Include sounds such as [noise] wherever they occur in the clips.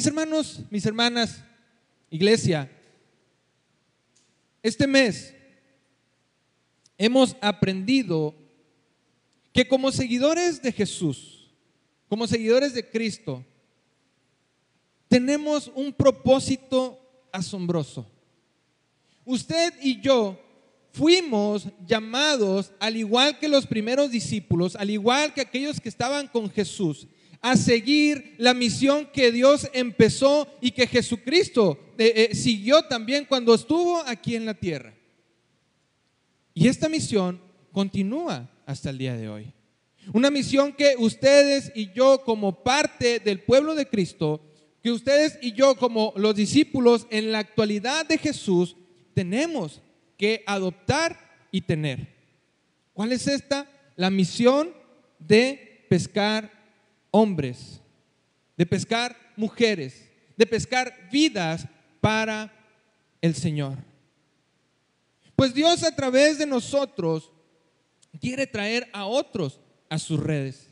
mis hermanos, mis hermanas, iglesia, este mes hemos aprendido que como seguidores de Jesús, como seguidores de Cristo, tenemos un propósito asombroso. Usted y yo fuimos llamados, al igual que los primeros discípulos, al igual que aquellos que estaban con Jesús, a seguir la misión que Dios empezó y que Jesucristo eh, eh, siguió también cuando estuvo aquí en la tierra. Y esta misión continúa hasta el día de hoy. Una misión que ustedes y yo como parte del pueblo de Cristo, que ustedes y yo como los discípulos en la actualidad de Jesús, tenemos que adoptar y tener. ¿Cuál es esta? La misión de pescar hombres, de pescar mujeres, de pescar vidas para el Señor. Pues Dios a través de nosotros quiere traer a otros a sus redes.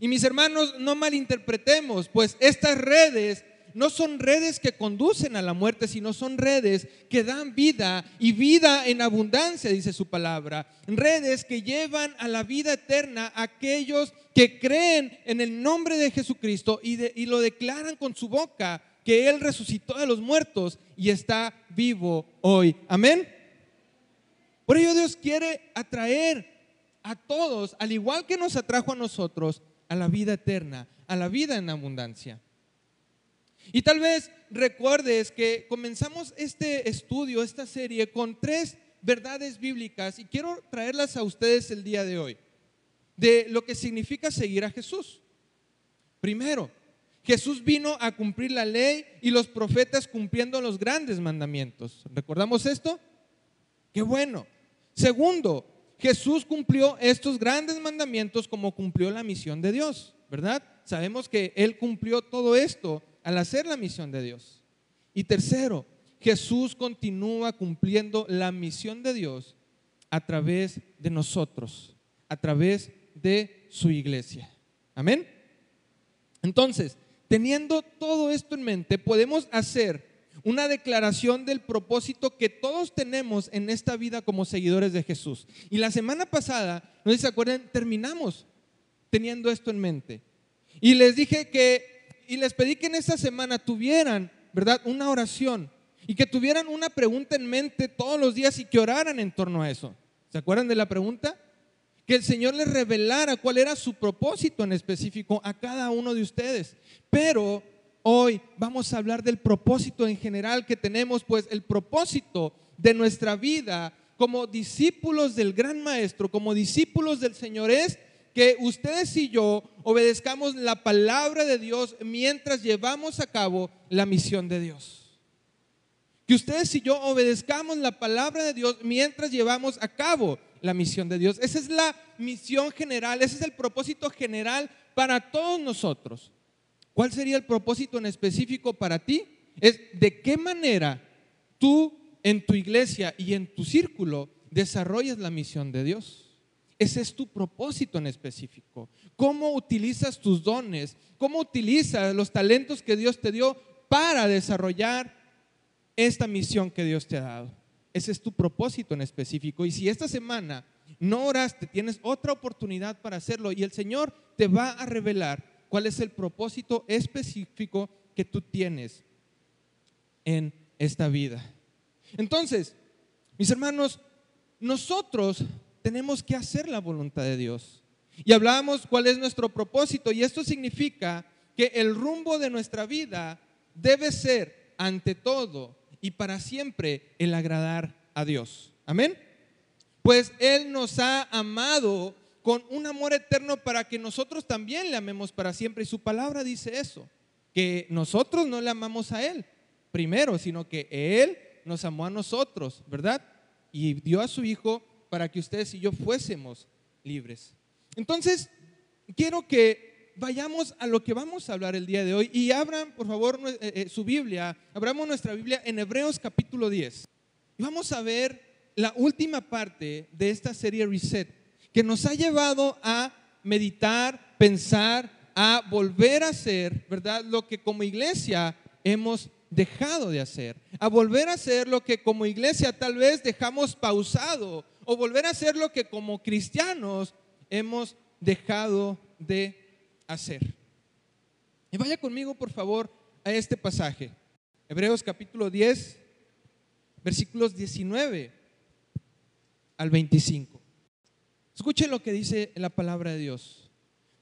Y mis hermanos, no malinterpretemos, pues estas redes no son redes que conducen a la muerte, sino son redes que dan vida y vida en abundancia, dice su palabra. Redes que llevan a la vida eterna a aquellos que creen en el nombre de Jesucristo y, y lo declaran con su boca que Él resucitó de los muertos y está vivo hoy. Amén. Por ello Dios quiere atraer a todos, al igual que nos atrajo a nosotros, a la vida eterna, a la vida en abundancia. Y tal vez recuerdes que comenzamos este estudio, esta serie, con tres verdades bíblicas y quiero traerlas a ustedes el día de hoy, de lo que significa seguir a Jesús. Primero, Jesús vino a cumplir la ley y los profetas cumpliendo los grandes mandamientos. ¿Recordamos esto? Qué bueno. Segundo, Jesús cumplió estos grandes mandamientos como cumplió la misión de Dios, ¿verdad? Sabemos que Él cumplió todo esto al hacer la misión de Dios. Y tercero, Jesús continúa cumpliendo la misión de Dios a través de nosotros, a través de su iglesia. Amén. Entonces, teniendo todo esto en mente, podemos hacer una declaración del propósito que todos tenemos en esta vida como seguidores de Jesús. Y la semana pasada, no sé se acuerdan, terminamos teniendo esto en mente. Y les dije que y les pedí que en esta semana tuvieran, ¿verdad? Una oración y que tuvieran una pregunta en mente todos los días y que oraran en torno a eso. ¿Se acuerdan de la pregunta? Que el Señor les revelara cuál era su propósito en específico a cada uno de ustedes. Pero hoy vamos a hablar del propósito en general que tenemos, pues el propósito de nuestra vida como discípulos del gran maestro, como discípulos del Señor es que ustedes y yo obedezcamos la palabra de Dios mientras llevamos a cabo la misión de Dios. Que ustedes y yo obedezcamos la palabra de Dios mientras llevamos a cabo la misión de Dios. Esa es la misión general, ese es el propósito general para todos nosotros. ¿Cuál sería el propósito en específico para ti? Es de qué manera tú en tu iglesia y en tu círculo desarrollas la misión de Dios. Ese es tu propósito en específico. ¿Cómo utilizas tus dones? ¿Cómo utilizas los talentos que Dios te dio para desarrollar esta misión que Dios te ha dado? Ese es tu propósito en específico. Y si esta semana no oraste, tienes otra oportunidad para hacerlo y el Señor te va a revelar cuál es el propósito específico que tú tienes en esta vida. Entonces, mis hermanos, nosotros tenemos que hacer la voluntad de Dios. Y hablábamos cuál es nuestro propósito y esto significa que el rumbo de nuestra vida debe ser ante todo y para siempre el agradar a Dios. Amén. Pues Él nos ha amado con un amor eterno para que nosotros también le amemos para siempre. Y su palabra dice eso, que nosotros no le amamos a Él primero, sino que Él nos amó a nosotros, ¿verdad? Y dio a su Hijo para que ustedes y yo fuésemos libres. Entonces, quiero que vayamos a lo que vamos a hablar el día de hoy y abran, por favor, eh, eh, su Biblia, abramos nuestra Biblia en Hebreos capítulo 10. Y vamos a ver la última parte de esta serie Reset, que nos ha llevado a meditar, pensar, a volver a hacer, ¿verdad? Lo que como iglesia hemos dejado de hacer, a volver a hacer lo que como iglesia tal vez dejamos pausado, o volver a hacer lo que como cristianos hemos dejado de hacer. Y vaya conmigo, por favor, a este pasaje. Hebreos capítulo 10, versículos 19 al 25. Escuchen lo que dice la palabra de Dios.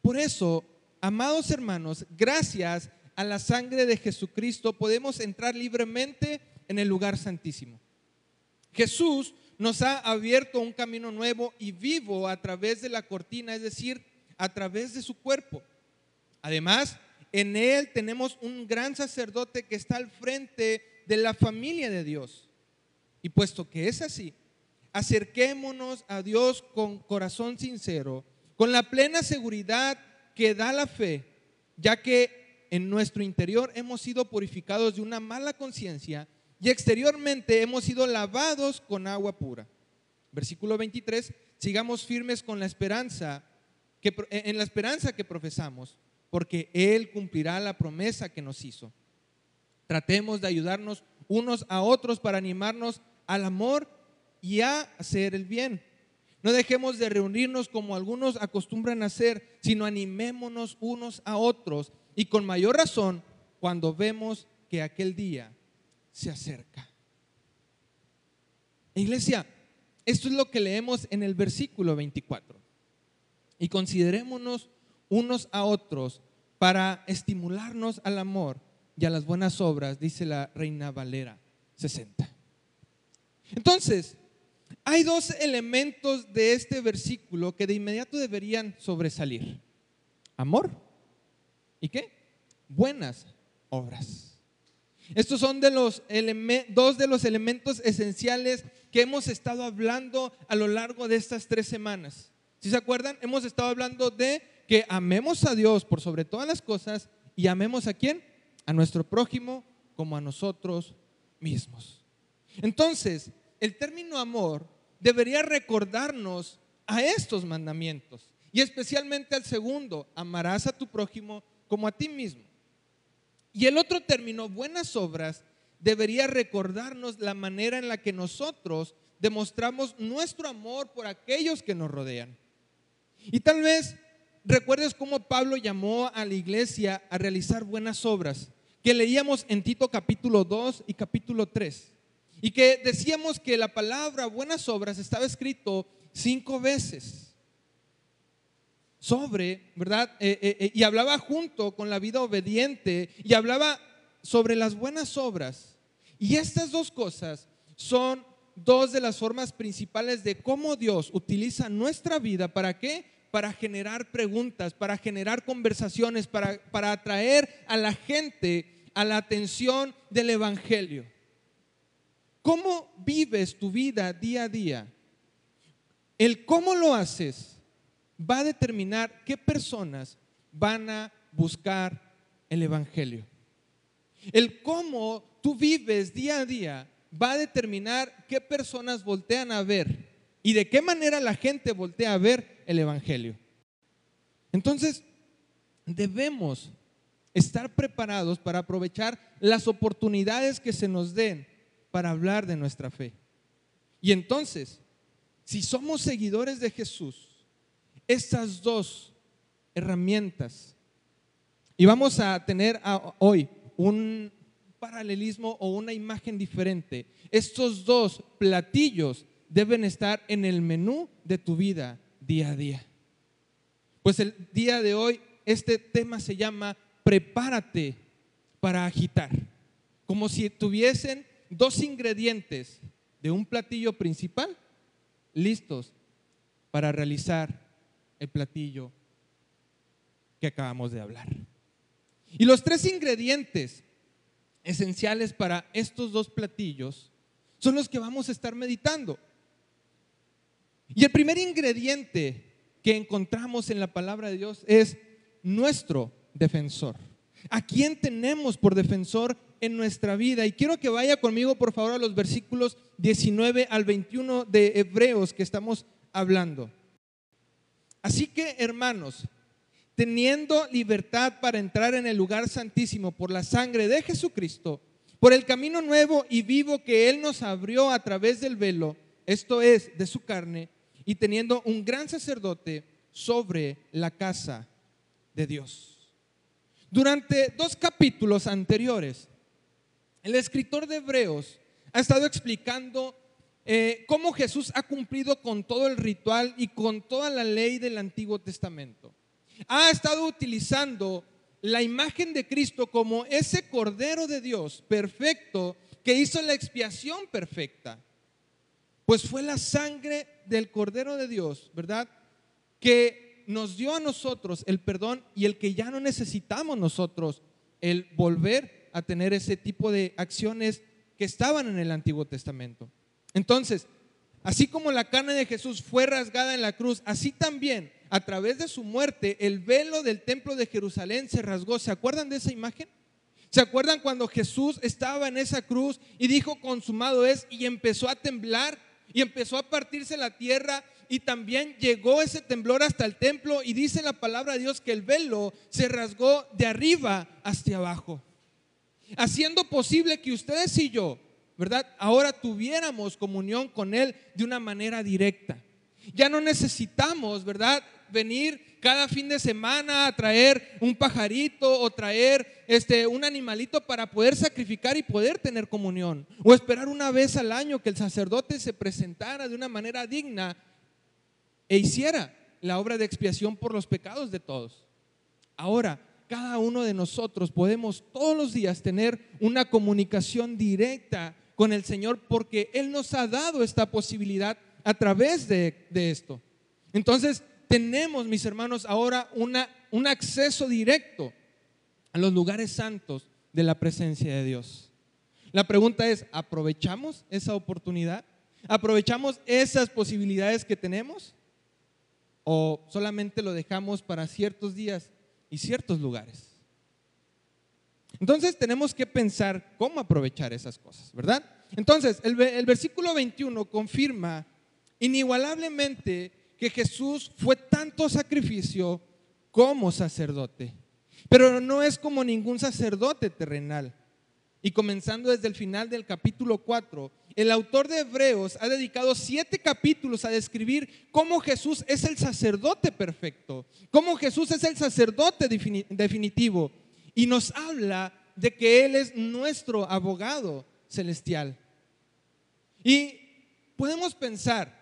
Por eso, amados hermanos, gracias a la sangre de Jesucristo podemos entrar libremente en el lugar santísimo. Jesús nos ha abierto un camino nuevo y vivo a través de la cortina, es decir, a través de su cuerpo. Además, en Él tenemos un gran sacerdote que está al frente de la familia de Dios. Y puesto que es así, acerquémonos a Dios con corazón sincero, con la plena seguridad que da la fe, ya que en nuestro interior hemos sido purificados de una mala conciencia y exteriormente hemos sido lavados con agua pura. Versículo 23, sigamos firmes con la esperanza que, en la esperanza que profesamos, porque Él cumplirá la promesa que nos hizo. Tratemos de ayudarnos unos a otros para animarnos al amor y a hacer el bien. No dejemos de reunirnos como algunos acostumbran hacer, sino animémonos unos a otros y con mayor razón cuando vemos que aquel día se acerca. Iglesia, esto es lo que leemos en el versículo 24. Y considerémonos unos a otros para estimularnos al amor y a las buenas obras, dice la Reina Valera 60. Entonces, hay dos elementos de este versículo que de inmediato deberían sobresalir. Amor y qué? Buenas obras. Estos son de los dos de los elementos esenciales que hemos estado hablando a lo largo de estas tres semanas. Si se acuerdan, hemos estado hablando de que amemos a Dios por sobre todas las cosas y amemos a quién? A nuestro prójimo como a nosotros mismos. Entonces, el término amor debería recordarnos a estos mandamientos y especialmente al segundo, amarás a tu prójimo como a ti mismo. Y el otro término, buenas obras, debería recordarnos la manera en la que nosotros demostramos nuestro amor por aquellos que nos rodean. Y tal vez recuerdes cómo Pablo llamó a la iglesia a realizar buenas obras, que leíamos en Tito capítulo 2 y capítulo 3. Y que decíamos que la palabra buenas obras estaba escrito cinco veces sobre, ¿verdad? Eh, eh, eh, y hablaba junto con la vida obediente y hablaba sobre las buenas obras. Y estas dos cosas son dos de las formas principales de cómo Dios utiliza nuestra vida. ¿Para qué? Para generar preguntas, para generar conversaciones, para, para atraer a la gente a la atención del Evangelio. ¿Cómo vives tu vida día a día? El cómo lo haces va a determinar qué personas van a buscar el Evangelio. El cómo tú vives día a día va a determinar qué personas voltean a ver y de qué manera la gente voltea a ver el Evangelio. Entonces, debemos estar preparados para aprovechar las oportunidades que se nos den para hablar de nuestra fe. Y entonces, si somos seguidores de Jesús, estas dos herramientas. Y vamos a tener hoy un paralelismo o una imagen diferente. Estos dos platillos deben estar en el menú de tu vida día a día. Pues el día de hoy este tema se llama prepárate para agitar. Como si tuviesen dos ingredientes de un platillo principal listos para realizar el platillo que acabamos de hablar. Y los tres ingredientes esenciales para estos dos platillos son los que vamos a estar meditando. Y el primer ingrediente que encontramos en la palabra de Dios es nuestro defensor. ¿A quién tenemos por defensor en nuestra vida? Y quiero que vaya conmigo, por favor, a los versículos 19 al 21 de Hebreos que estamos hablando. Así que, hermanos, teniendo libertad para entrar en el lugar santísimo por la sangre de Jesucristo, por el camino nuevo y vivo que Él nos abrió a través del velo, esto es, de su carne, y teniendo un gran sacerdote sobre la casa de Dios. Durante dos capítulos anteriores, el escritor de Hebreos ha estado explicando eh, cómo Jesús ha cumplido con todo el ritual y con toda la ley del Antiguo Testamento. Ha estado utilizando la imagen de Cristo como ese Cordero de Dios perfecto que hizo la expiación perfecta. Pues fue la sangre del Cordero de Dios, ¿verdad? Que nos dio a nosotros el perdón y el que ya no necesitamos nosotros el volver a tener ese tipo de acciones que estaban en el Antiguo Testamento. Entonces, así como la carne de Jesús fue rasgada en la cruz, así también a través de su muerte el velo del templo de Jerusalén se rasgó. ¿Se acuerdan de esa imagen? ¿Se acuerdan cuando Jesús estaba en esa cruz y dijo consumado es y empezó a temblar y empezó a partirse la tierra y también llegó ese temblor hasta el templo y dice la palabra de Dios que el velo se rasgó de arriba hasta abajo, haciendo posible que ustedes y yo ¿verdad? Ahora tuviéramos comunión con Él de una manera directa. Ya no necesitamos, ¿verdad? Venir cada fin de semana a traer un pajarito o traer este, un animalito para poder sacrificar y poder tener comunión. O esperar una vez al año que el sacerdote se presentara de una manera digna e hiciera la obra de expiación por los pecados de todos. Ahora, cada uno de nosotros podemos todos los días tener una comunicación directa con el Señor porque Él nos ha dado esta posibilidad a través de, esto. Entonces, tenemos, mis hermanos, ahora una, un acceso directo a los lugares santos de la presencia de Dios. La pregunta es, ¿aprovechamos esa oportunidad? ¿Aprovechamos esas posibilidades que tenemos? ¿O solamente lo dejamos para ciertos días y ciertos lugares? Entonces tenemos que pensar cómo aprovechar esas cosas, ¿verdad? Entonces, el, versículo 21 confirma inigualablemente que Jesús fue tanto sacrificio como sacerdote. Pero no es como ningún sacerdote terrenal. Y comenzando desde el final del capítulo 4, el autor de Hebreos ha dedicado siete capítulos a describir cómo Jesús es el sacerdote perfecto, cómo Jesús es el sacerdote definitivo y nos habla de que Él es nuestro abogado celestial. Y podemos pensar,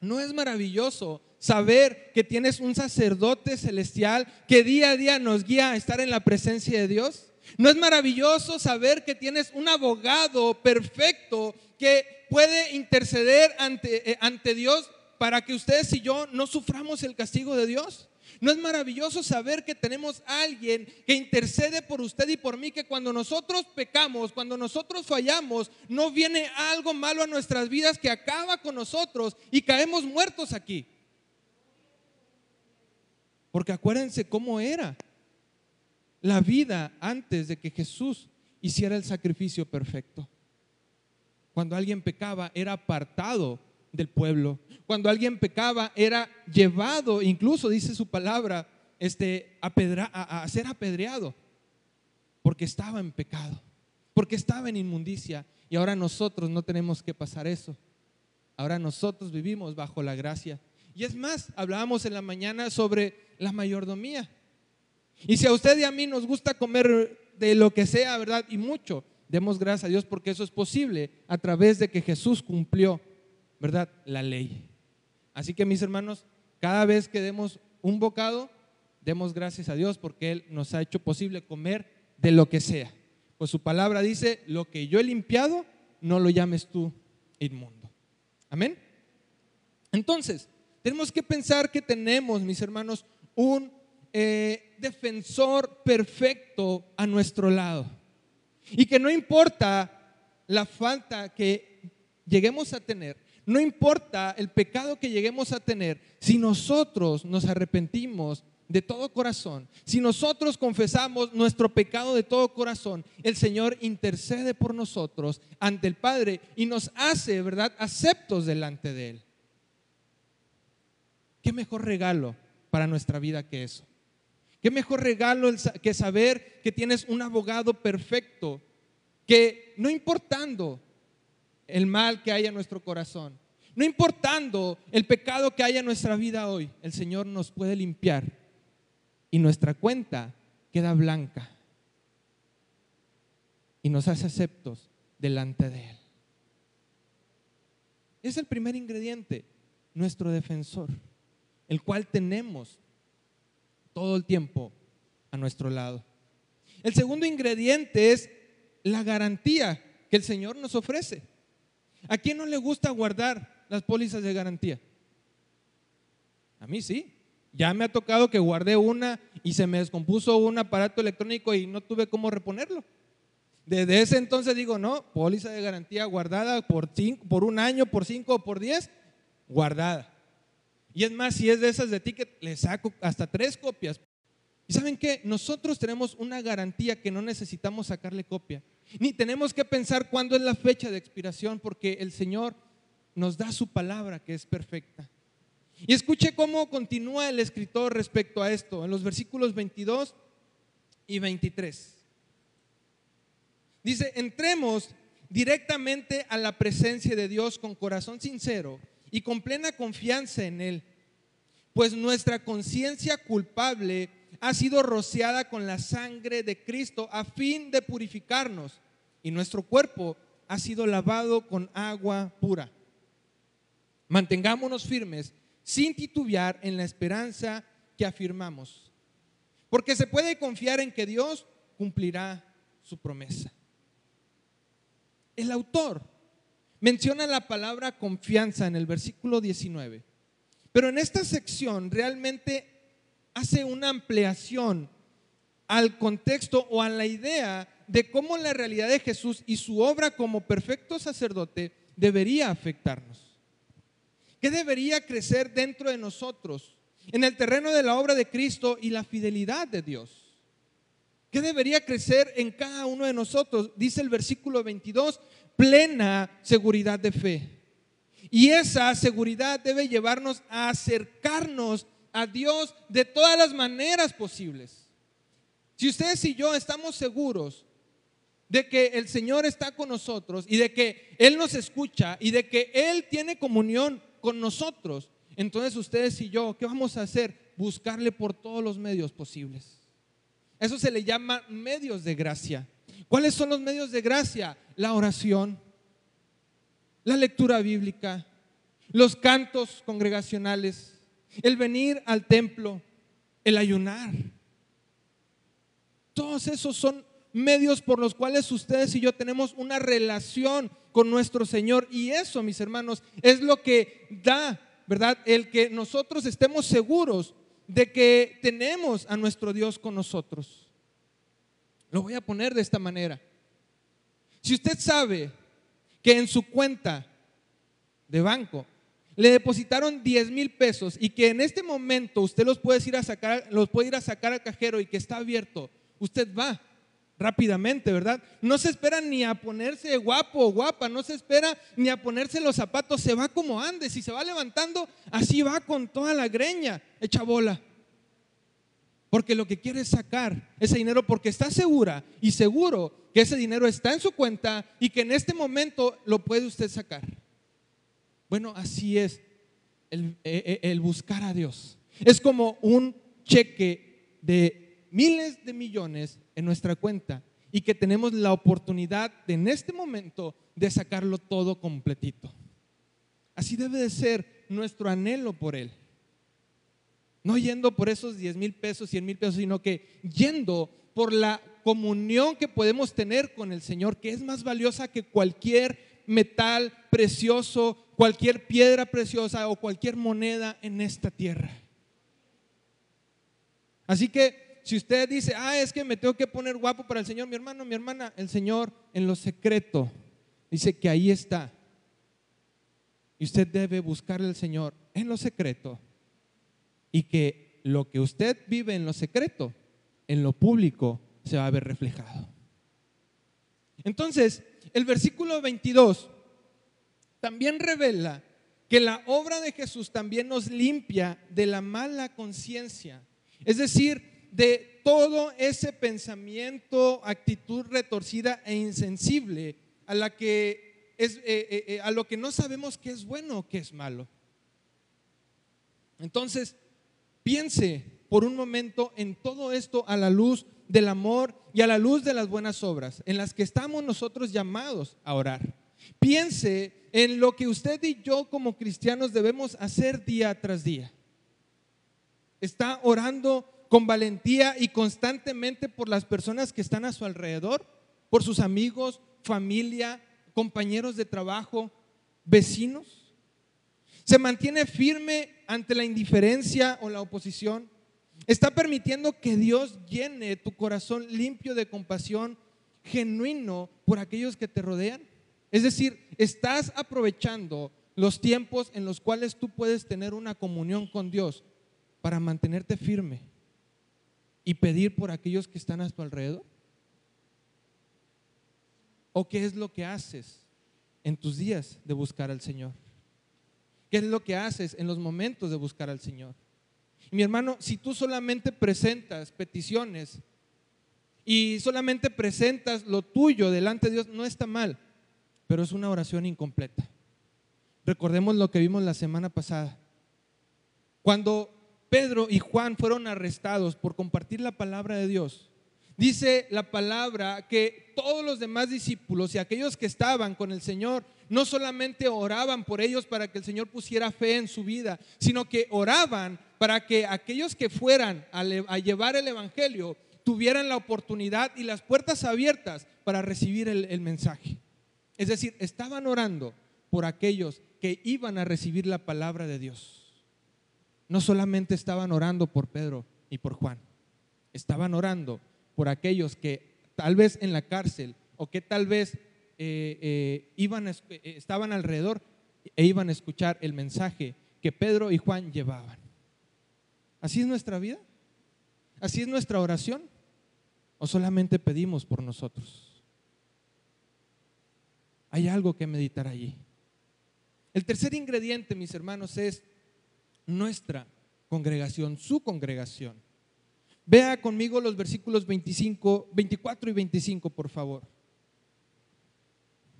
¿no es maravilloso saber que tienes un sacerdote celestial que día a día nos guía a estar en la presencia de Dios? ¿No es maravilloso saber que tienes un abogado perfecto que puede interceder ante, eh, ante Dios para que ustedes y yo no suframos el castigo de Dios? ¿No es maravilloso saber que tenemos a alguien que intercede por usted y por mí, que cuando nosotros pecamos, cuando nosotros fallamos, no viene algo malo a nuestras vidas que acaba con nosotros y caemos muertos aquí? Porque acuérdense cómo era la vida antes de que Jesús hiciera el sacrificio perfecto. Cuando alguien pecaba, era apartado del pueblo. Cuando alguien pecaba, era llevado, incluso dice su palabra, este, a, a ser apedreado, porque estaba en pecado, porque estaba en inmundicia. Y ahora nosotros no tenemos que pasar eso. Ahora nosotros vivimos bajo la gracia. Y es más, hablábamos en la mañana sobre la mayordomía. Y si a usted y a mí nos gusta comer de lo que sea, ¿verdad? Y mucho, demos gracias a Dios porque eso es posible a través de que Jesús cumplió ¿verdad? La ley. Así que mis hermanos, cada vez que demos un bocado, demos gracias a Dios porque Él nos ha hecho posible comer de lo que sea. Pues su palabra dice, lo que yo he limpiado, no lo llames tú inmundo. Amén. Entonces, tenemos que pensar que tenemos, mis hermanos, un eh, defensor perfecto a nuestro lado. Y que no importa la falta que lleguemos a tener, no importa el pecado que lleguemos a tener, si nosotros nos arrepentimos de todo corazón, si nosotros confesamos nuestro pecado de todo corazón, el Señor intercede por nosotros ante el Padre y nos hace, ¿verdad?, aceptos delante de Él. ¿Qué mejor regalo para nuestra vida que eso? Qué mejor regalo que saber que tienes un abogado perfecto, que no importando el mal que haya en nuestro corazón, no importando el pecado que haya en nuestra vida hoy, el Señor nos puede limpiar y nuestra cuenta queda blanca y nos hace aceptos delante de Él. Es el primer ingrediente, nuestro defensor, el cual tenemos todo el tiempo a nuestro lado. El segundo ingrediente es la garantía que el Señor nos ofrece. ¿A quién no le gusta guardar las pólizas de garantía? A mí sí. Ya me ha tocado que guardé una y se me descompuso un aparato electrónico y no tuve cómo reponerlo. Desde ese entonces digo, no, póliza de garantía guardada por, cinco, por un año, por cinco o por diez, guardada. Y es más, si es de esas de ticket, le saco hasta tres copias. ¿Y saben qué? Nosotros tenemos una garantía que no necesitamos sacarle copia. Ni tenemos que pensar cuándo es la fecha de expiración porque el Señor nos da su palabra que es perfecta. Y escuche cómo continúa el escritor respecto a esto en los versículos 22 y 23. Dice, entremos directamente a la presencia de Dios con corazón sincero y con plena confianza en Él, pues nuestra conciencia culpable ha sido rociada con la sangre de Cristo a fin de purificarnos y nuestro cuerpo ha sido lavado con agua pura. Mantengámonos firmes sin titubear en la esperanza que afirmamos, porque se puede confiar en que Dios cumplirá su promesa. El autor menciona la palabra confianza en el versículo 19, pero en esta sección realmente hace una ampliación al contexto o a la idea de cómo la realidad de Jesús y su obra como perfecto sacerdote debería afectarnos. ¿Qué debería crecer dentro de nosotros en el terreno de la obra de Cristo y la fidelidad de Dios? ¿Qué debería crecer en cada uno de nosotros? Dice el versículo 22, plena seguridad de fe. Y esa seguridad debe llevarnos a acercarnos a Dios de todas las maneras posibles. Si ustedes y yo estamos seguros de que el Señor está con nosotros y de que Él nos escucha y de que Él tiene comunión con nosotros, entonces ustedes y yo, ¿qué vamos a hacer? Buscarle por todos los medios posibles. Eso se le llama medios de gracia. ¿Cuáles son los medios de gracia? La oración, la lectura bíblica, los cantos congregacionales, el venir al templo, el ayunar. Todos esos son medios por los cuales ustedes y yo tenemos una relación con nuestro Señor. Y eso, mis hermanos, es lo que da, ¿verdad? El que nosotros estemos seguros de que tenemos a nuestro Dios con nosotros. Lo voy a poner de esta manera. Si usted sabe que en su cuenta de banco le depositaron 10 mil pesos y que en este momento usted los puede ir a sacar, los puede ir a sacar al cajero y que está abierto, usted va rápidamente, ¿verdad? No se espera ni a ponerse guapo o guapa, no se espera ni a ponerse los zapatos, se va como ande, si se va levantando, así va con toda la greña, hecha bola. Porque lo que quiere es sacar ese dinero porque está segura y seguro que ese dinero está en su cuenta y que en este momento lo puede usted sacar. Bueno, así es el, e, e, el buscar a Dios. Es como un cheque de miles de millones en nuestra cuenta y que tenemos la oportunidad de, en este momento de sacarlo todo completito. Así debe de ser nuestro anhelo por Él. No yendo por esos 10 mil pesos, 100 mil pesos, sino que yendo por la comunión que podemos tener con el Señor, que es más valiosa que cualquier metal precioso, cualquier piedra preciosa o cualquier moneda en esta tierra. Así que si usted dice, ah, es que me tengo que poner guapo para el Señor, mi hermano, mi hermana, el Señor en lo secreto dice que ahí está. Y usted debe buscarle al Señor en lo secreto y que lo que usted vive en lo secreto, en lo público, se va a ver reflejado. Entonces, el versículo 22 también revela que la obra de Jesús también nos limpia de la mala conciencia. Es decir, de todo ese pensamiento, actitud retorcida e insensible a que eh, eh, eh, lo que no sabemos qué es bueno o qué es malo. Entonces, piense por un momento en todo esto a la luz del amor y a la luz de las buenas obras en las que estamos nosotros llamados a orar. Piense en lo que usted y yo como cristianos debemos hacer día tras día. Está orando con valentía y constantemente por las personas que están a su alrededor, por sus amigos, familia, compañeros de trabajo, vecinos. Se mantiene firme ante la indiferencia o la oposición. Está permitiendo que Dios llene tu corazón limpio de compasión genuino por aquellos que te rodean. Es decir, estás aprovechando los tiempos en los cuales tú puedes tener una comunión con Dios para mantenerte firme y pedir por aquellos que están a tu alrededor. ¿O qué es lo que haces en tus días de buscar al Señor? ¿Qué es lo que haces en los momentos de buscar al Señor? mi hermano, si tú solamente presentas peticiones y solamente presentas lo tuyo delante de Dios, no está mal pero es una oración incompleta. Recordemos lo que vimos la semana pasada. Cuando Pedro y Juan fueron arrestados por compartir la palabra de Dios, dice la palabra que todos los demás discípulos y aquellos que estaban con el Señor no solamente oraban por ellos para que el Señor pusiera fe en su vida, sino que oraban para que aquellos que fueran a, llevar el Evangelio tuvieran la oportunidad y las puertas abiertas para recibir el mensaje. Es decir, estaban orando por aquellos que iban a recibir la palabra de Dios. No solamente estaban orando por Pedro y por Juan, estaban orando por aquellos que tal vez en la cárcel o que tal vez eh, eh, iban, eh, estaban alrededor e iban a escuchar el mensaje que Pedro y Juan llevaban. ¿Así es nuestra vida? ¿Así es nuestra oración? ¿O solamente pedimos por nosotros? Hay algo que meditar allí. El tercer ingrediente, mis hermanos, es nuestra congregación, su congregación. Vea conmigo los versículos 25, 24 y 25, por favor.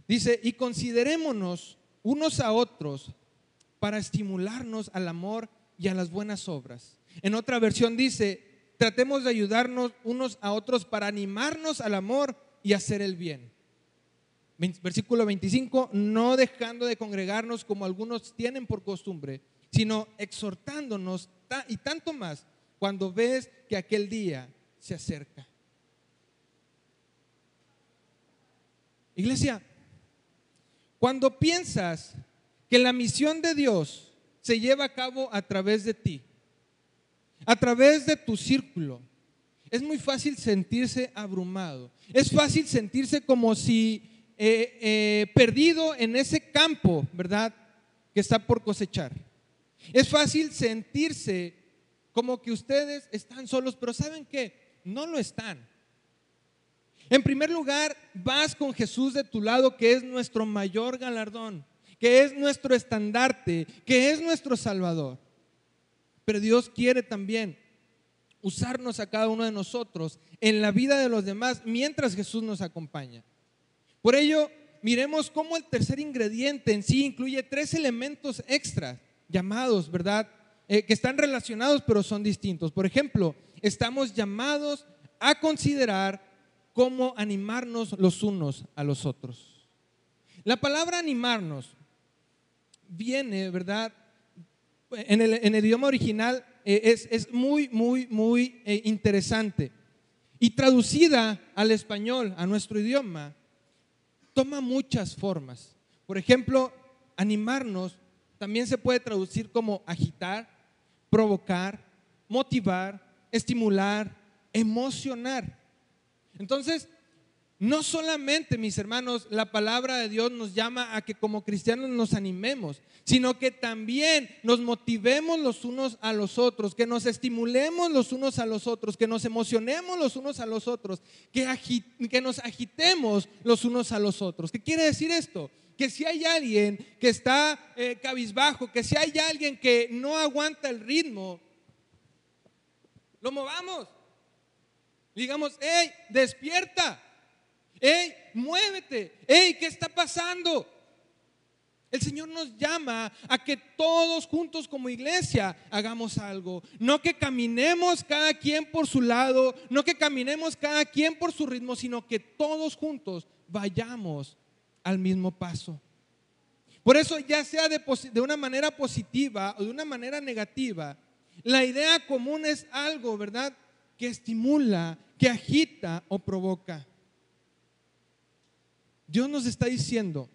Dice, y considerémonos unos a otros para estimularnos al amor y a las buenas obras. En otra versión dice, tratemos de ayudarnos unos a otros para animarnos al amor y hacer el bien. Versículo 25, no dejando de congregarnos como algunos tienen por costumbre, sino exhortándonos y tanto más cuando ves que aquel día se acerca. Iglesia, cuando piensas que la misión de Dios se lleva a cabo a través de ti, a través de tu círculo, es muy fácil sentirse abrumado. Es fácil sentirse como si eh, eh, perdido en ese campo, ¿verdad? Que está por cosechar. Es fácil sentirse como que ustedes están solos, pero ¿saben qué? No lo están. En primer lugar, vas con Jesús de tu lado, que es nuestro mayor galardón, que es nuestro estandarte, que es nuestro Salvador. Pero Dios quiere también usarnos a cada uno de nosotros en la vida de los demás mientras Jesús nos acompaña. Por ello, miremos cómo el tercer ingrediente en sí incluye tres elementos extras llamados, ¿verdad? Eh, que están relacionados pero son distintos. Por ejemplo, estamos llamados a considerar cómo animarnos los unos a los otros. La palabra animarnos viene, ¿verdad? En el, idioma original eh, es, es, muy, muy, muy eh, interesante. Y traducida al español, a nuestro idioma, toma muchas formas. Por ejemplo, animarnos también se puede traducir como agitar, provocar, motivar, estimular, emocionar. Entonces, no solamente, mis hermanos, la palabra de Dios nos llama a que como cristianos nos animemos, sino que también nos motivemos los unos a los otros, que nos estimulemos los unos a los otros, que nos emocionemos los unos a los otros, que, nos agitemos los unos a los otros. ¿Qué quiere decir esto? Que si hay alguien que está eh, cabizbajo, que si hay alguien que no aguanta el ritmo, lo movamos Digamos, hey, despierta. Hey, muévete. Hey, ¿qué está pasando? El Señor nos llama a que todos juntos como iglesia hagamos algo. No que caminemos cada quien por su lado, no que caminemos cada quien por su ritmo, sino que todos juntos vayamos al mismo paso. Por eso, ya sea de, de una manera positiva o de una manera negativa, la idea común es algo, ¿verdad? Que estimula, que agita o provoca. Dios nos está diciendo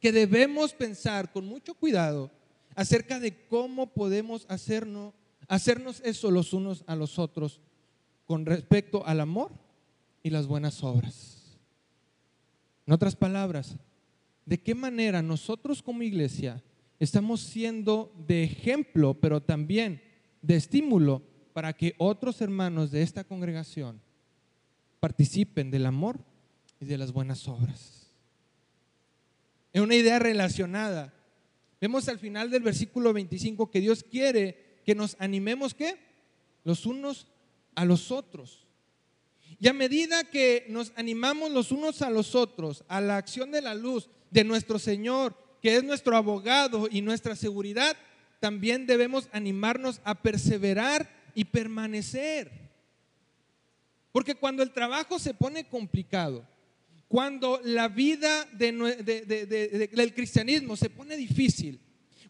que debemos pensar con mucho cuidado acerca de cómo podemos hacernos, hacernos eso los unos a los otros con respecto al amor y las buenas obras. En otras palabras, de qué manera nosotros como iglesia estamos siendo de ejemplo, pero también de estímulo para que otros hermanos de esta congregación participen del amor y de las buenas obras. Es una idea relacionada. Vemos al final del versículo 25 que Dios quiere que nos animemos ¿qué? Los unos a los otros. Y a medida que nos animamos los unos a los otros a la acción de la luz, de nuestro Señor, que es nuestro abogado y nuestra seguridad, también debemos animarnos a perseverar y permanecer. Porque cuando el trabajo se pone complicado, cuando la vida del cristianismo se pone difícil,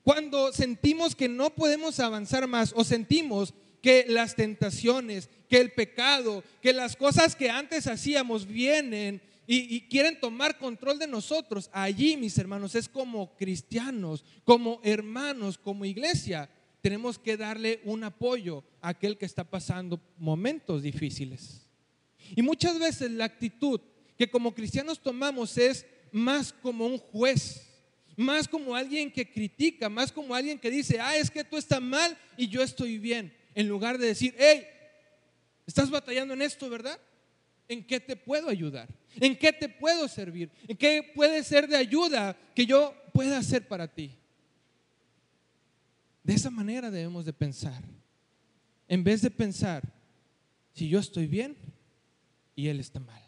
cuando sentimos que no podemos avanzar más o sentimos que las tentaciones, que el pecado, que las cosas que antes hacíamos vienen y, quieren tomar control de nosotros, allí, mis hermanos, es como cristianos, como hermanos, como iglesia, tenemos que darle un apoyo a aquel que está pasando momentos difíciles. Y muchas veces la actitud que como cristianos tomamos es más como un juez, más como alguien que critica, más como alguien que dice, ah, es que tú estás mal y yo estoy bien, en lugar de decir, hey, estás batallando en esto, ¿verdad? ¿En qué te puedo ayudar? ¿En qué te puedo servir? ¿En qué puede ser de ayuda que yo pueda hacer para ti? De esa manera debemos de pensar. En vez de pensar, si yo estoy bien y él está mal.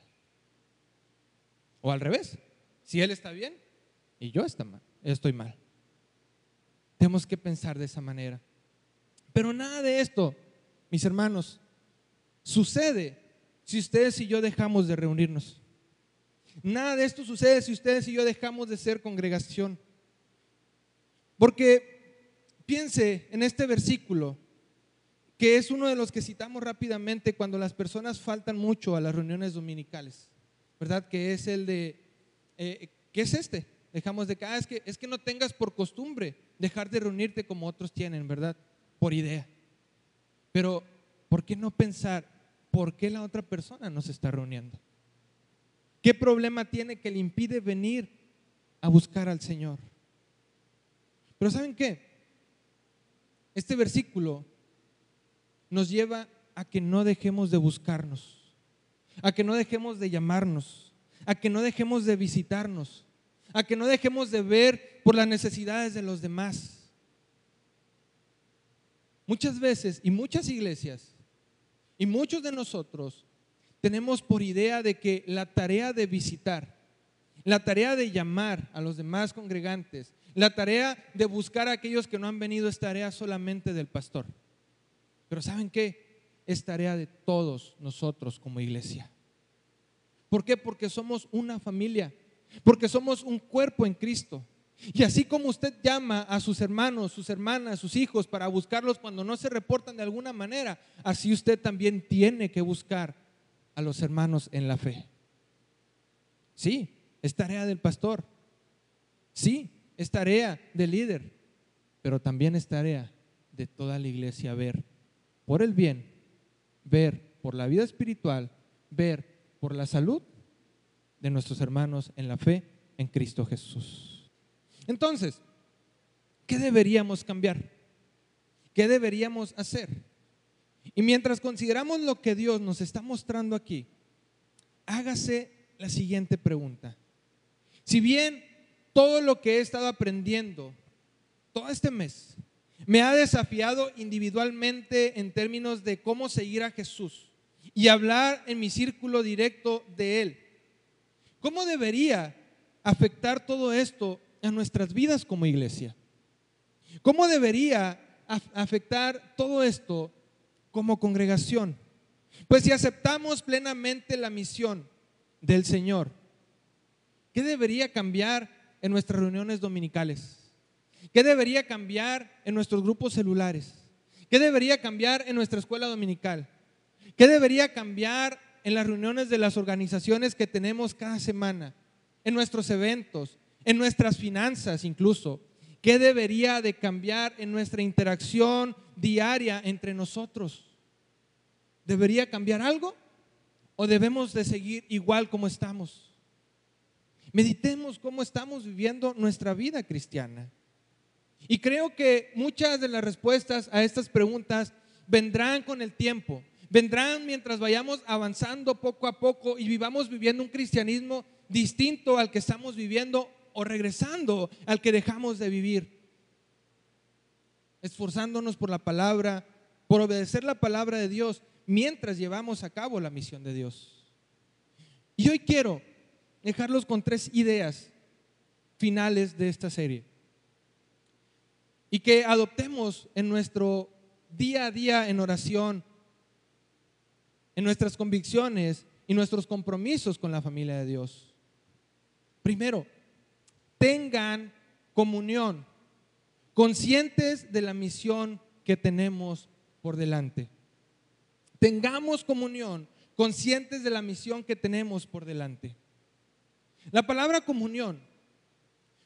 O al revés, si él está bien y yo mal, estoy mal. Tenemos que pensar de esa manera. Pero nada de esto, mis hermanos, sucede si ustedes y yo dejamos de reunirnos. Nada de esto sucede si ustedes y yo dejamos de ser congregación. Porque piense en este versículo, que es uno de los que citamos rápidamente cuando las personas faltan mucho a las reuniones dominicales, ¿verdad? Que es el de, eh, ¿qué es este? Dejamos de que, ah, es que, es que no tengas por costumbre dejar de reunirte como otros tienen, ¿verdad? Por idea. Pero, ¿por qué no pensar por qué la otra persona no se está reuniendo? ¿Qué problema tiene que le impide venir a buscar al Señor? Pero ¿saben qué? Este versículo nos lleva a que no dejemos de buscarnos, a que no dejemos de llamarnos, a que no dejemos de visitarnos, a que no dejemos de ver por las necesidades de los demás. Muchas veces y muchas iglesias y muchos de nosotros tenemos por idea de que la tarea de visitar, la tarea de llamar a los demás congregantes, la tarea de buscar a aquellos que no han venido es tarea solamente del pastor. Pero ¿saben qué? Es tarea de todos nosotros como iglesia. ¿Por qué? Porque somos una familia, porque somos un cuerpo en Cristo. Y así como usted llama a sus hermanos, sus hermanas, sus hijos para buscarlos cuando no se reportan de alguna manera, así usted también tiene que buscar a los hermanos en la fe. Sí, es tarea del pastor. Sí, es tarea del líder. Pero también es tarea de toda la iglesia ver por el bien, ver por la vida espiritual, ver por la salud de nuestros hermanos en la fe en Cristo Jesús. Entonces, ¿qué deberíamos cambiar? ¿Qué deberíamos hacer? Y mientras consideramos lo que Dios nos está mostrando aquí, hágase la siguiente pregunta. Si bien todo lo que he estado aprendiendo todo este mes me ha desafiado individualmente en términos de cómo seguir a Jesús y hablar en mi círculo directo de Él. ¿Cómo debería afectar todo esto a nuestras vidas como iglesia? ¿Cómo debería afectar todo esto como congregación? Pues si aceptamos plenamente la misión del Señor, ¿qué debería cambiar en nuestras reuniones dominicales? ¿Qué debería cambiar en nuestros grupos celulares? ¿Qué debería cambiar en nuestra escuela dominical? ¿Qué debería cambiar en las reuniones de las organizaciones que tenemos cada semana? En nuestros eventos, en nuestras finanzas incluso. ¿Qué debería de cambiar en nuestra interacción diaria entre nosotros? ¿Debería cambiar algo? ¿O debemos de seguir igual como estamos? Meditemos cómo estamos viviendo nuestra vida cristiana. Y creo que muchas de las respuestas a estas preguntas vendrán con el tiempo, vendrán mientras vayamos avanzando poco a poco y vivamos viviendo un cristianismo distinto al que estamos viviendo o regresando al que dejamos de vivir. Esforzándonos por la palabra, por obedecer la palabra de Dios mientras llevamos a cabo la misión de Dios. Y hoy quiero dejarlos con tres ideas finales de esta serie y que adoptemos en nuestro día a día en oración, en nuestras convicciones y nuestros compromisos con la familia de Dios. Primero, tengan comunión, conscientes de la misión que tenemos por delante. Tengamos comunión, conscientes de la misión que tenemos por delante. La palabra comunión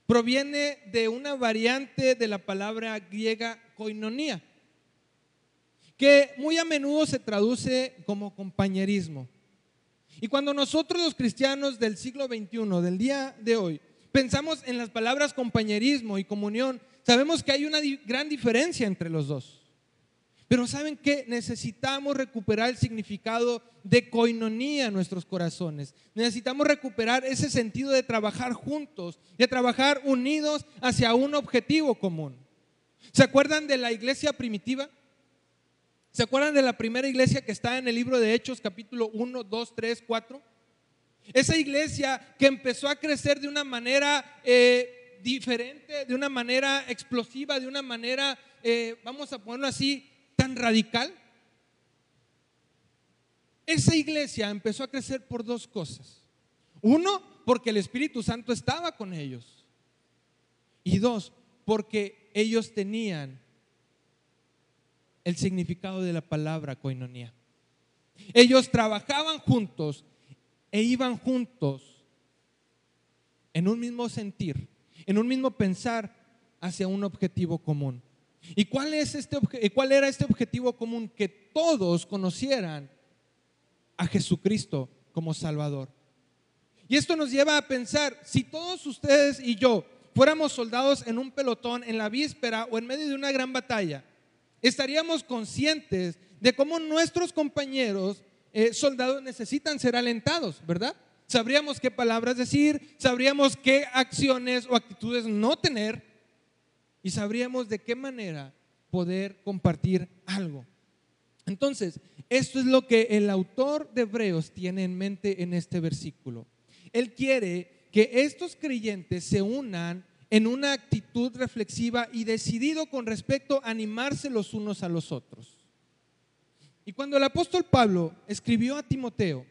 proviene de una variante de la palabra griega koinonia, que muy a menudo se traduce como compañerismo. Y cuando nosotros los cristianos del siglo XXI, del día de hoy, pensamos en las palabras compañerismo y comunión, sabemos que hay una gran diferencia entre los dos. Pero ¿saben qué? Necesitamos recuperar el significado de coinonía en nuestros corazones. Necesitamos recuperar ese sentido de trabajar juntos, de trabajar unidos hacia un objetivo común. ¿Se acuerdan de la iglesia primitiva? ¿Se acuerdan de la primera iglesia que está en el libro de Hechos capítulo 1, 2, 3, 4? Esa iglesia que empezó a crecer de una manera eh, diferente, de una manera explosiva, de una manera, eh, vamos a ponerlo así, tan radical? Esa iglesia empezó a crecer por dos cosas. Uno, porque el Espíritu Santo estaba con ellos. Y dos, porque ellos tenían el significado de la palabra coinonía. Ellos trabajaban juntos e iban juntos en un mismo sentir, en un mismo pensar hacia un objetivo común. ¿Y cuál, es este, cuál era este objetivo común? Que todos conocieran a Jesucristo como Salvador. Y esto nos lleva a pensar, si todos ustedes y yo fuéramos soldados en un pelotón en la víspera o en medio de una gran batalla, estaríamos conscientes de cómo nuestros compañeros eh, soldados necesitan ser alentados, ¿verdad? Sabríamos qué palabras decir, sabríamos qué acciones o actitudes no tener y sabríamos de qué manera poder compartir algo. Entonces, esto es lo que el autor de Hebreos tiene en mente en este versículo. Él quiere que estos creyentes se unan en una actitud reflexiva y decidido con respecto a animarse los unos a los otros. Y cuando el apóstol Pablo escribió a Timoteo,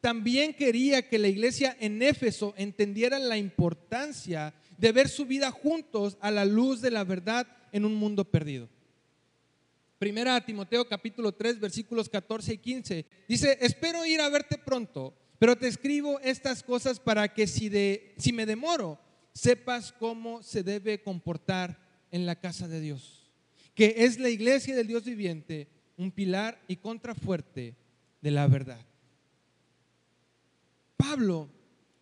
también quería que la iglesia en Éfeso entendiera la importancia de ver su vida juntos a la luz de la verdad en un mundo perdido. Primera a Timoteo capítulo 3 versículos 14 y 15. Dice, espero ir a verte pronto, pero te escribo estas cosas para que si, de, si me demoro, sepas cómo se debe comportar en la casa de Dios, que es la iglesia del Dios viviente, un pilar y contrafuerte de la verdad. Pablo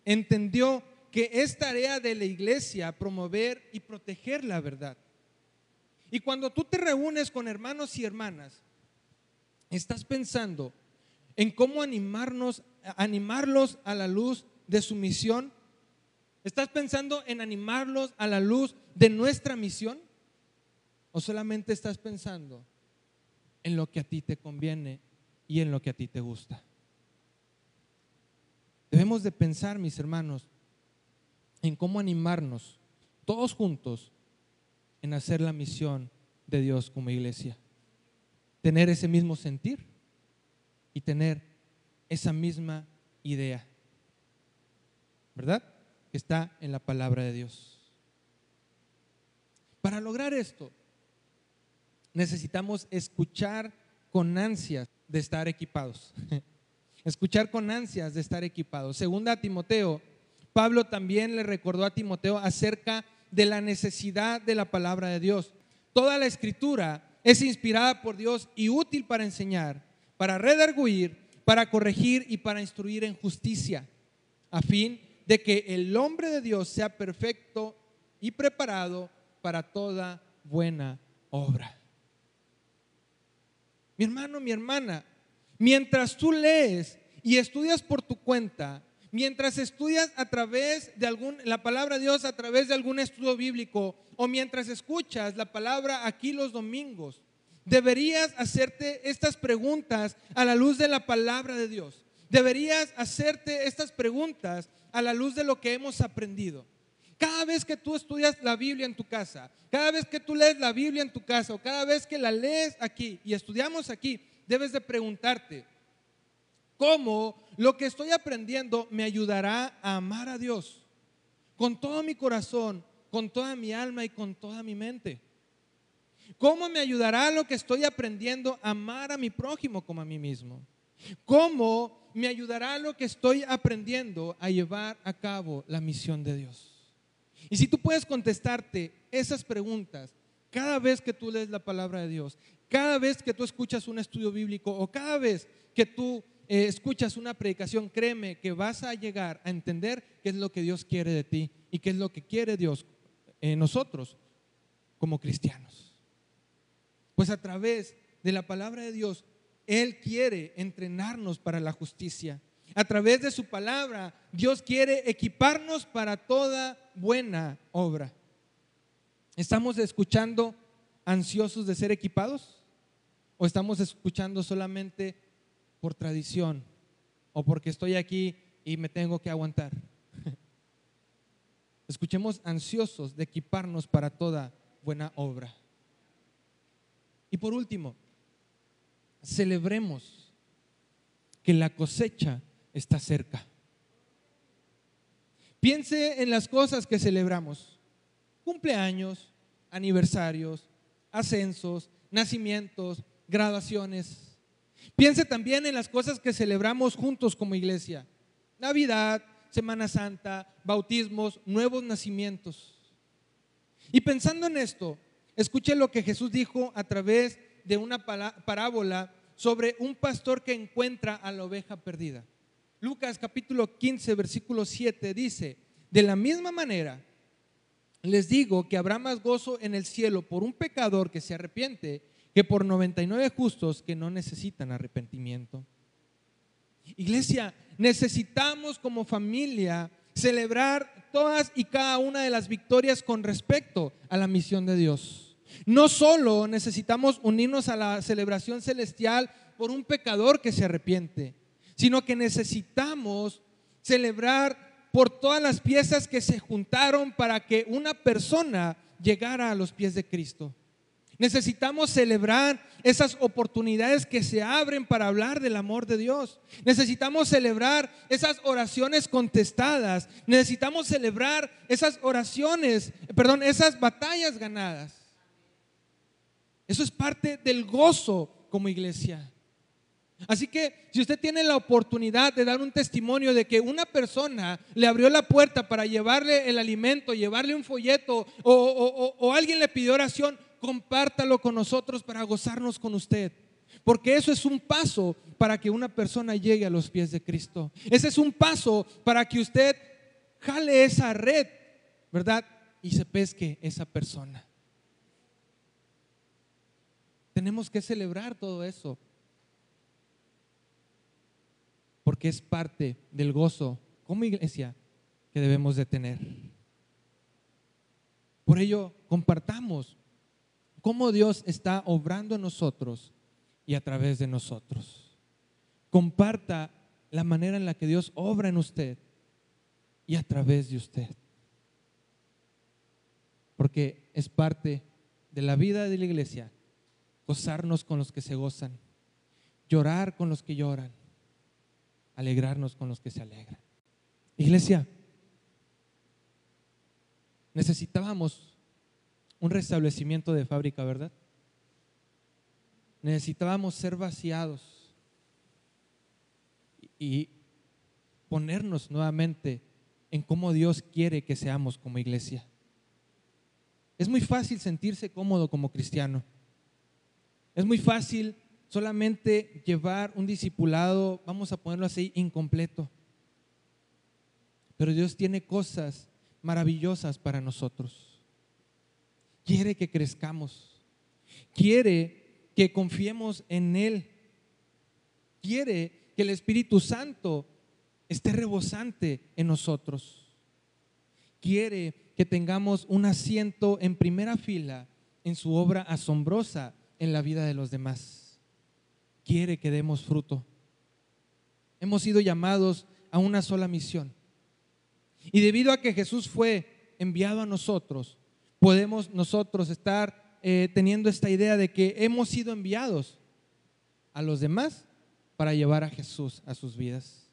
entendió que es tarea de la iglesia promover y proteger la verdad. Y cuando tú te reúnes con hermanos y hermanas, estás pensando en cómo animarnos, animarlos a la luz de su misión. ¿Estás pensando en animarlos a la luz de nuestra misión? ¿O solamente estás pensando en lo que a ti te conviene y en lo que a ti te gusta. Debemos de pensar, mis hermanos, en cómo animarnos todos juntos en hacer la misión de Dios como iglesia. Tener ese mismo sentir y tener esa misma idea. ¿Verdad? Que está en la palabra de Dios. Para lograr esto, necesitamos escuchar con ansias de estar equipados. [laughs] escuchar con ansias de estar equipados. Segunda Timoteo, Pablo también le recordó a Timoteo acerca de la necesidad de la palabra de Dios. Toda la escritura es inspirada por Dios y útil para enseñar, para redarguir, para corregir y para instruir en justicia, a fin de que el hombre de Dios sea perfecto y preparado para toda buena obra. Mi hermano, mi hermana, mientras tú lees y estudias por tu cuenta, mientras estudias a través de algún, la palabra de Dios a través de algún estudio bíblico o mientras escuchas la palabra aquí los domingos, deberías hacerte estas preguntas a la luz de la palabra de Dios. Deberías hacerte estas preguntas a la luz de lo que hemos aprendido. Cada vez que tú estudias la Biblia en tu casa, cada vez que tú lees la Biblia en tu casa o cada vez que la lees aquí y estudiamos aquí, debes de preguntarte, ¿cómo lo que estoy aprendiendo me ayudará a amar a Dios con todo mi corazón, con toda mi alma y con toda mi mente? ¿Cómo me ayudará lo que estoy aprendiendo a amar a mi prójimo como a mí mismo? ¿Cómo me ayudará lo que estoy aprendiendo a llevar a cabo la misión de Dios? Y si tú puedes contestarte esas preguntas cada vez que tú lees la palabra de Dios, cada vez que tú escuchas un estudio bíblico o cada vez que tú eh, escuchas una predicación, créeme que vas a llegar a entender qué es lo que Dios quiere de ti y qué es lo que quiere Dios en nosotros como cristianos. Pues a través de la palabra de Dios, Él quiere entrenarnos para la justicia. A través de su palabra, Dios quiere equiparnos para toda buena obra. ¿Estamos escuchando ansiosos de ser equipados? ¿O estamos escuchando solamente por tradición o porque estoy aquí y me tengo que aguantar? [laughs] Escuchemos ansiosos de equiparnos para toda buena obra. Y por último, celebremos que la cosecha está cerca. Piense en las cosas que celebramos. Cumpleaños, aniversarios, ascensos, nacimientos, graduaciones. Piense también en las cosas que celebramos juntos como iglesia. Navidad, Semana Santa, bautismos, nuevos nacimientos. Y pensando en esto, escuche lo que Jesús dijo a través de una parábola sobre un pastor que encuentra a la oveja perdida. Lucas capítulo 15, versículo 7 dice, de la misma manera, les digo que habrá más gozo en el cielo por un pecador que se arrepiente que por 99 justos que no necesitan arrepentimiento. Iglesia, necesitamos como familia celebrar todas y cada una de las victorias con respecto a la misión de Dios. No solo necesitamos unirnos a la celebración celestial por un pecador que se arrepiente, sino que necesitamos celebrar por todas las piezas que se juntaron para que una persona llegara a los pies de Cristo. Necesitamos celebrar esas oportunidades que se abren para hablar del amor de Dios. Necesitamos celebrar esas oraciones contestadas. Necesitamos celebrar esas oraciones, perdón, esas batallas ganadas. Eso es parte del gozo como iglesia. Así que si usted tiene la oportunidad de dar un testimonio de que una persona le abrió la puerta para llevarle el alimento, llevarle un folleto o, alguien le pidió oración, compártalo con nosotros para gozarnos con usted. Porque eso es un paso para que una persona llegue a los pies de Cristo. Ese es un paso para que usted jale esa red, ¿verdad? Y se pesque esa persona. Tenemos que celebrar todo eso porque es parte del gozo como iglesia que debemos de tener. Por ello, compartamos cómo Dios está obrando en nosotros y a través de nosotros. comparta la manera en la que Dios obra en usted y a través de usted. Porque es parte de la vida de la iglesia gozarnos con los que se gozan, llorar con los que lloran, alegrarnos con los que se alegran. Iglesia, necesitábamos un restablecimiento de fábrica, ¿verdad? Necesitábamos ser vaciados y ponernos nuevamente en cómo Dios quiere que seamos como iglesia. Es muy fácil sentirse cómodo como cristiano. Es muy fácil solamente llevar un discipulado, vamos a ponerlo así, incompleto. Pero Dios tiene cosas maravillosas para nosotros. Quiere que crezcamos. Quiere que confiemos en Él. Quiere que el Espíritu Santo esté rebosante en nosotros. Quiere que tengamos un asiento en primera fila en su obra asombrosa en la vida de los demás. Quiere que demos fruto. Hemos sido llamados a una sola misión. Y debido a que Jesús fue enviado a nosotros, podemos nosotros estar eh, teniendo esta idea de que hemos sido enviados a los demás para llevar a Jesús a sus vidas.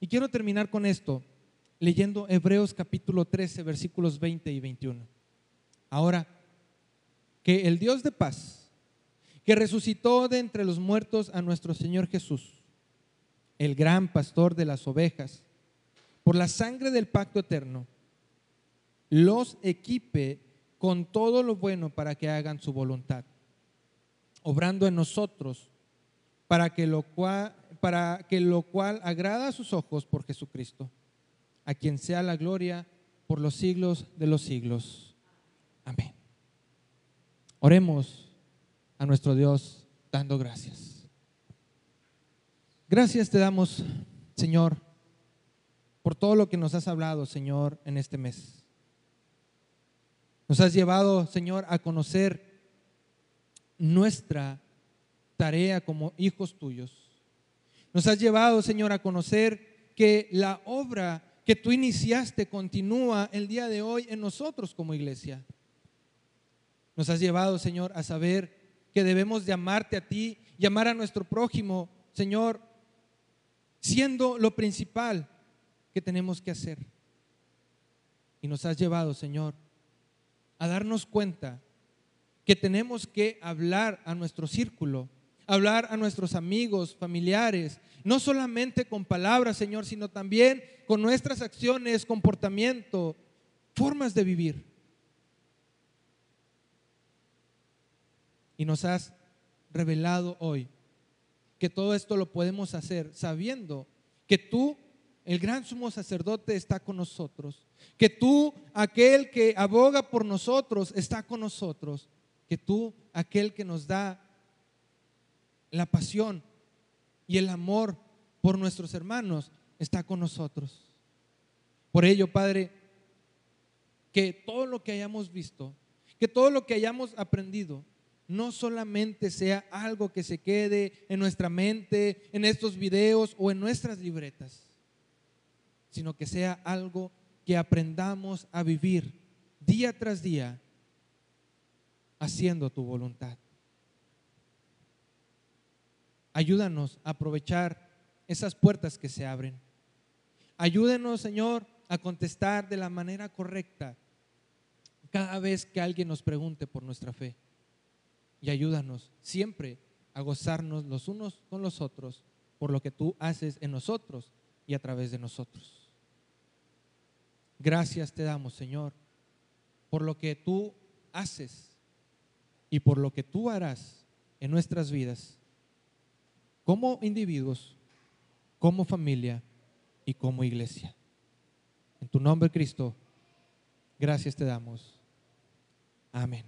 Y quiero terminar con esto, leyendo Hebreos capítulo 13, versículos 20 y 21. Ahora, que el Dios de paz, que resucitó de entre los muertos a nuestro Señor Jesús, el gran pastor de las ovejas, por la sangre del pacto eterno, los equipe con todo lo bueno para que hagan su voluntad, obrando en nosotros para que lo cual, para que lo cual agrada a sus ojos por Jesucristo, a quien sea la gloria por los siglos de los siglos. Amén. Oremos a nuestro Dios dando gracias. Gracias te damos, Señor por todo lo que nos has hablado, Señor, en este mes. Nos has llevado, Señor, a conocer nuestra tarea como hijos tuyos. Nos has llevado, Señor, a conocer que la obra que tú iniciaste continúa el día de hoy en nosotros como iglesia. Nos has llevado, Señor, a saber que debemos de amarte a ti y a nuestro prójimo, Señor, siendo lo principal que tenemos que hacer. Y nos has llevado, Señor, a darnos cuenta que tenemos que hablar a nuestro círculo, hablar a nuestros amigos, familiares, no solamente con palabras, Señor, sino también con nuestras acciones, comportamiento, formas de vivir. Y nos has revelado hoy que todo esto lo podemos hacer sabiendo que tú el gran sumo sacerdote está con nosotros. Que tú, aquel que aboga por nosotros, está con nosotros. Que tú, aquel que nos da la pasión y el amor por nuestros hermanos, está con nosotros. Por ello, Padre, que todo lo que hayamos visto, que todo lo que hayamos aprendido, no solamente sea algo que se quede en nuestra mente, en estos videos o en nuestras libretas, sino que sea algo que aprendamos a vivir día tras día haciendo tu voluntad. Ayúdanos a aprovechar esas puertas que se abren. Ayúdenos, Señor, a contestar de la manera correcta cada vez que alguien nos pregunte por nuestra fe. Y ayúdanos siempre a gozarnos los unos con los otros por lo que tú haces en nosotros y a través de nosotros. Gracias te damos, Señor, por lo que tú haces y por lo que tú harás en nuestras vidas, como individuos, como familia y como iglesia. En tu nombre, Cristo, gracias te damos. Amén.